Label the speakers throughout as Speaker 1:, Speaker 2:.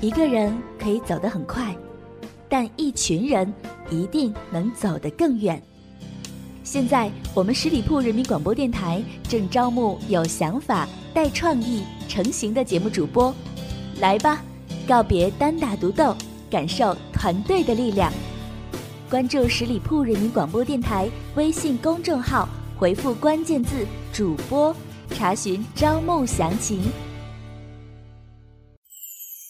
Speaker 1: 一个人可以走得很快，但一群人一定能走得更远。现在，我们十里铺人民广播电台正招募有想法、带创意、成型的节目主播，来吧，告别单打独斗，感受团队的力量。关注十里铺人民广播电台微信公众号，回复关键字“主播”，查询招募详情。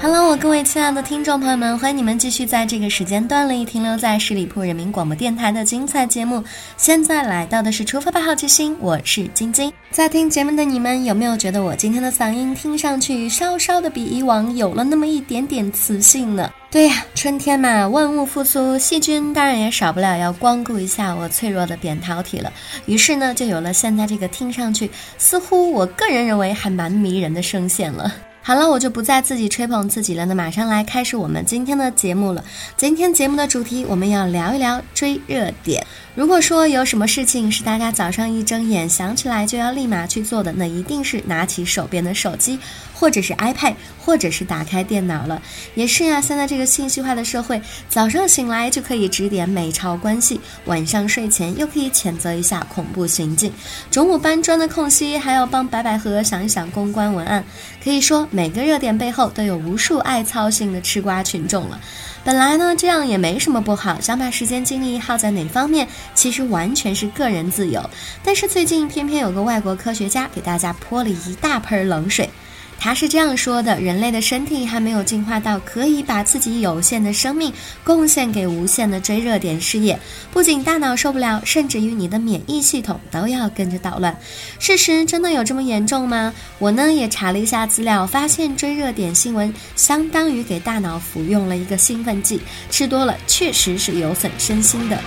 Speaker 2: Hello，我各位亲爱的听众朋友们，欢迎你们继续在这个时间段里停留在十里铺人民广播电台的精彩节目。现在来到的是出发吧好奇心，我是晶晶。在听节目的你们有没有觉得我今天的嗓音听上去稍稍的比以往有了那么一点点磁性呢？对呀，春天嘛，万物复苏，细菌当然也少不了要光顾一下我脆弱的扁桃体了。于是呢，就有了现在这个听上去似乎我个人认为还蛮迷人的声线了。好了，我就不再自己吹捧自己了。那马上来开始我们今天的节目了。今天节目的主题，我们要聊一聊追热点。如果说有什么事情是大家早上一睁眼想起来就要立马去做的，那一定是拿起手边的手机。或者是 iPad，或者是打开电脑了，也是呀。现在这个信息化的社会，早上醒来就可以指点美朝关系，晚上睡前又可以谴责一下恐怖行径，中午搬砖的空隙还要帮白百合想一想公关文案。可以说，每个热点背后都有无数爱操心的吃瓜群众了。本来呢，这样也没什么不好，想把时间精力耗在哪方面，其实完全是个人自由。但是最近偏偏有个外国科学家给大家泼了一大盆冷水。他是这样说的：人类的身体还没有进化到可以把自己有限的生命贡献给无限的追热点事业，不仅大脑受不了，甚至于你的免疫系统都要跟着捣乱。事实真的有这么严重吗？我呢也查了一下资料，发现追热点新闻相当于给大脑服用了一个兴奋剂，吃多了确实是有损身心的。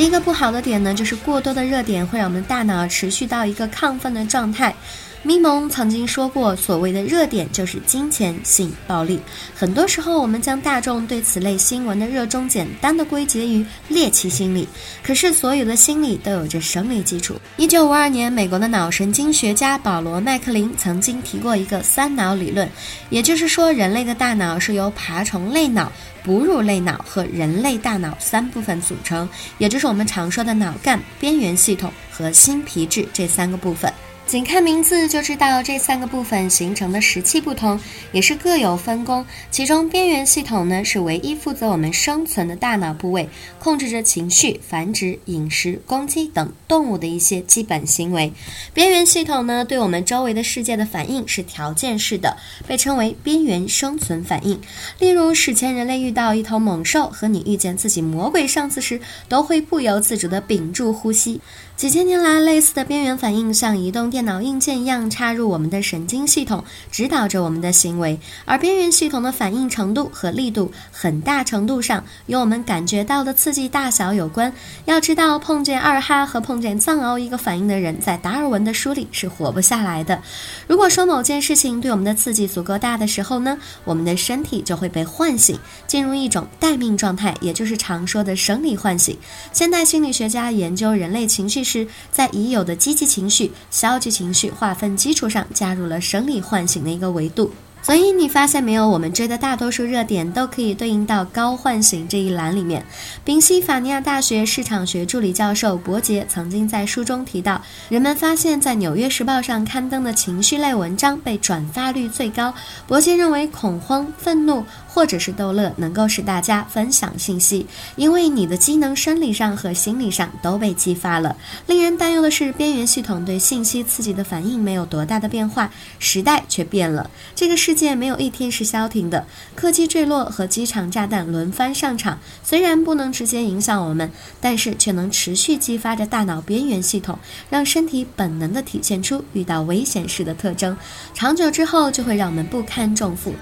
Speaker 2: 一个不好的点呢，就是过多的热点会让我们大脑持续到一个亢奋的状态。咪蒙曾经说过，所谓的热点就是金钱性暴力。很多时候，我们将大众对此类新闻的热衷简单的归结于猎奇心理。可是，所有的心理都有着生理基础。一九五二年，美国的脑神经学家保罗麦克林曾经提过一个三脑理论，也就是说，人类的大脑是由爬虫类脑。哺乳类脑和人类大脑三部分组成，也就是我们常说的脑干、边缘系统和新皮质这三个部分。仅看名字就知道，这三个部分形成的时期不同，也是各有分工。其中边缘系统呢，是唯一负责我们生存的大脑部位，控制着情绪、繁殖、饮食、攻击等动物的一些基本行为。边缘系统呢，对我们周围的世界的反应是条件式的，被称为边缘生存反应。例如，史前人类遇到一头猛兽，和你遇见自己魔鬼上司时，都会不由自主地屏住呼吸。几千年来，类似的边缘反应像移动电脑硬件一样插入我们的神经系统，指导着我们的行为。而边缘系统的反应程度和力度，很大程度上与我们感觉到的刺激大小有关。要知道，碰见二哈和碰见藏獒一个反应的人，在达尔文的书里是活不下来的。如果说某件事情对我们的刺激足够大的时候呢，我们的身体就会被唤醒，进入一种待命状态，也就是常说的生理唤醒。现代心理学家研究人类情绪。是在已有的积极情绪、消极情绪划分基础上，加入了生理唤醒的一个维度。所以你发现没有，我们追的大多数热点都可以对应到高唤醒这一栏里面。宾夕法尼亚大学市场学助理教授伯杰曾经在书中提到，人们发现，在《纽约时报》上刊登的情绪类文章被转发率最高。伯杰认为，恐慌、愤怒。或者是逗乐，能够使大家分享信息，因为你的机能生理上和心理上都被激发了。令人担忧的是，边缘系统对信息刺激的反应没有多大的变化，时代却变了。这个世世界没有一天是消停的，客机坠落和机场炸弹轮番上场，虽然不能直接影响我们，但是却能持续激发着大脑边缘系统，让身体本能地体现出遇到危险时的特征，长久之后就会让我们不堪重负。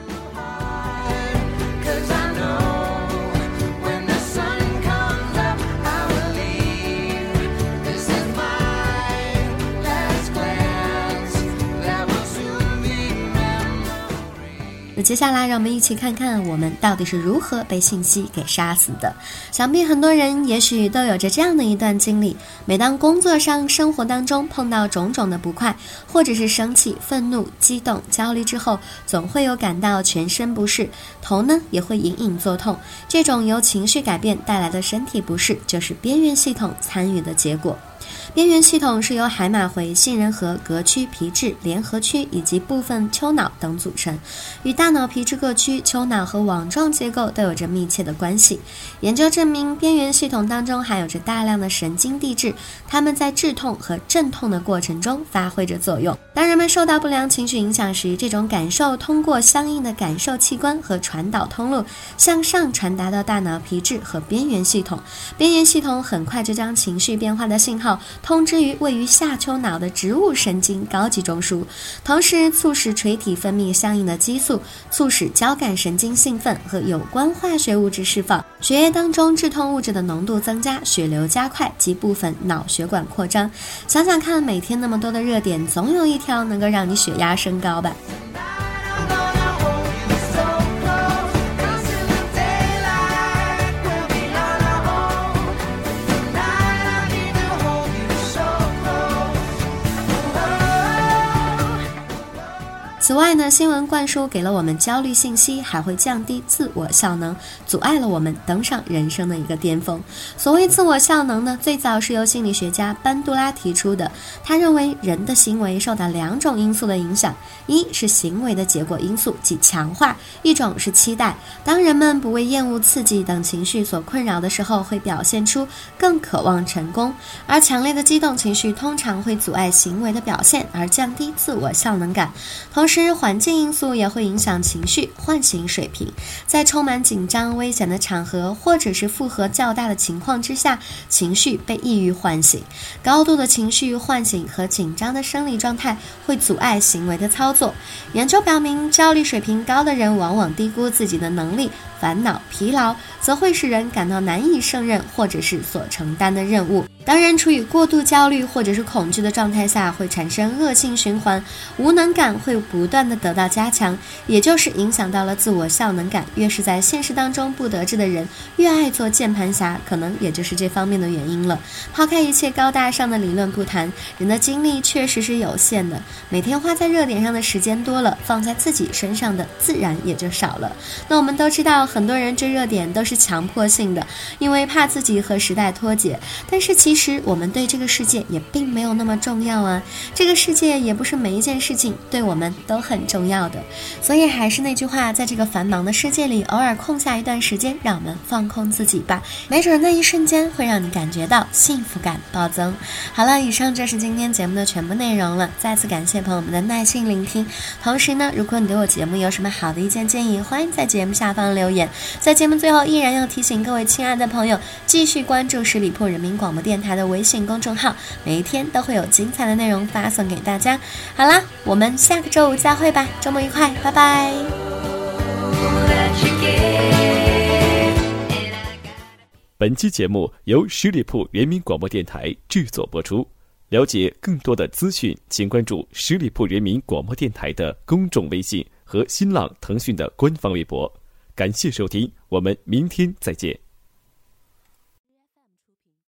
Speaker 2: 接下来，让我们一起看看我们到底是如何被信息给杀死的。想必很多人也许都有着这样的一段经历：每当工作上、生活当中碰到种种的不快，或者是生气、愤怒、激动、焦虑之后，总会有感到全身不适，头呢也会隐隐作痛。这种由情绪改变带来的身体不适，就是边缘系统参与的结果。边缘系统是由海马回、杏仁核、膈区、皮质、联合区以及部分丘脑等组成，与大脑皮质各区、丘脑和网状结构都有着密切的关系。研究证明，边缘系统当中含有着大量的神经递质，它们在致痛和镇痛的过程中发挥着作用。当人们受到不良情绪影响时，这种感受通过相应的感受器官和传导通路向上传达到大脑皮质和边缘系统，边缘系统很快就将情绪变化的信号。通知于位于下丘脑的植物神经高级中枢，同时促使垂体分泌相应的激素，促使交感神经兴奋和有关化学物质释放，血液当中致痛物质的浓度增加，血流加快及部分脑血管扩张。想想看，每天那么多的热点，总有一条能够让你血压升高吧。此外呢，新闻灌输给了我们焦虑信息，还会降低自我效能，阻碍了我们登上人生的一个巅峰。所谓自我效能呢，最早是由心理学家班杜拉提出的。他认为人的行为受到两种因素的影响，一是行为的结果因素，即强化；一种是期待。当人们不为厌恶、刺激等情绪所困扰的时候，会表现出更渴望成功。而强烈的激动情绪通常会阻碍行为的表现，而降低自我效能感。同时，环境因素也会影响情绪唤醒水平，在充满紧张、危险的场合，或者是负荷较大的情况之下，情绪被抑郁唤醒。高度的情绪唤醒和紧张的生理状态会阻碍行为的操作。研究表明，焦虑水平高的人往往低估自己的能力。烦恼、疲劳则会使人感到难以胜任，或者是所承担的任务。当人处于过度焦虑或者是恐惧的状态下，会产生恶性循环，无能感会不断的得到加强，也就是影响到了自我效能感。越是在现实当中不得志的人，越爱做键盘侠，可能也就是这方面的原因了。抛开一切高大上的理论不谈，人的精力确实是有限的，每天花在热点上的时间多了，放在自己身上的自然也就少了。那我们都知道。很多人追热点都是强迫性的，因为怕自己和时代脱节。但是其实我们对这个世界也并没有那么重要啊！这个世界也不是每一件事情对我们都很重要的。所以还是那句话，在这个繁忙的世界里，偶尔空下一段时间，让我们放空自己吧。没准那一瞬间会让你感觉到幸福感暴增。好了，以上就是今天节目的全部内容了。再次感谢朋友们的耐心聆听。同时呢，如果你对我节目有什么好的意见建议，欢迎在节目下方留言在节目最后，依然要提醒各位亲爱的朋友，继续关注十里铺人民广播电台的微信公众号，每一天都会有精彩的内容发送给大家。好啦，我们下个周五再会吧，周末愉快，拜拜。
Speaker 3: 本期节目由十里铺人民广播电台制作播出。了解更多的资讯，请关注十里铺人民广播电台的公众微信和新浪、腾讯的官方微博。感谢收听，我们明天再见。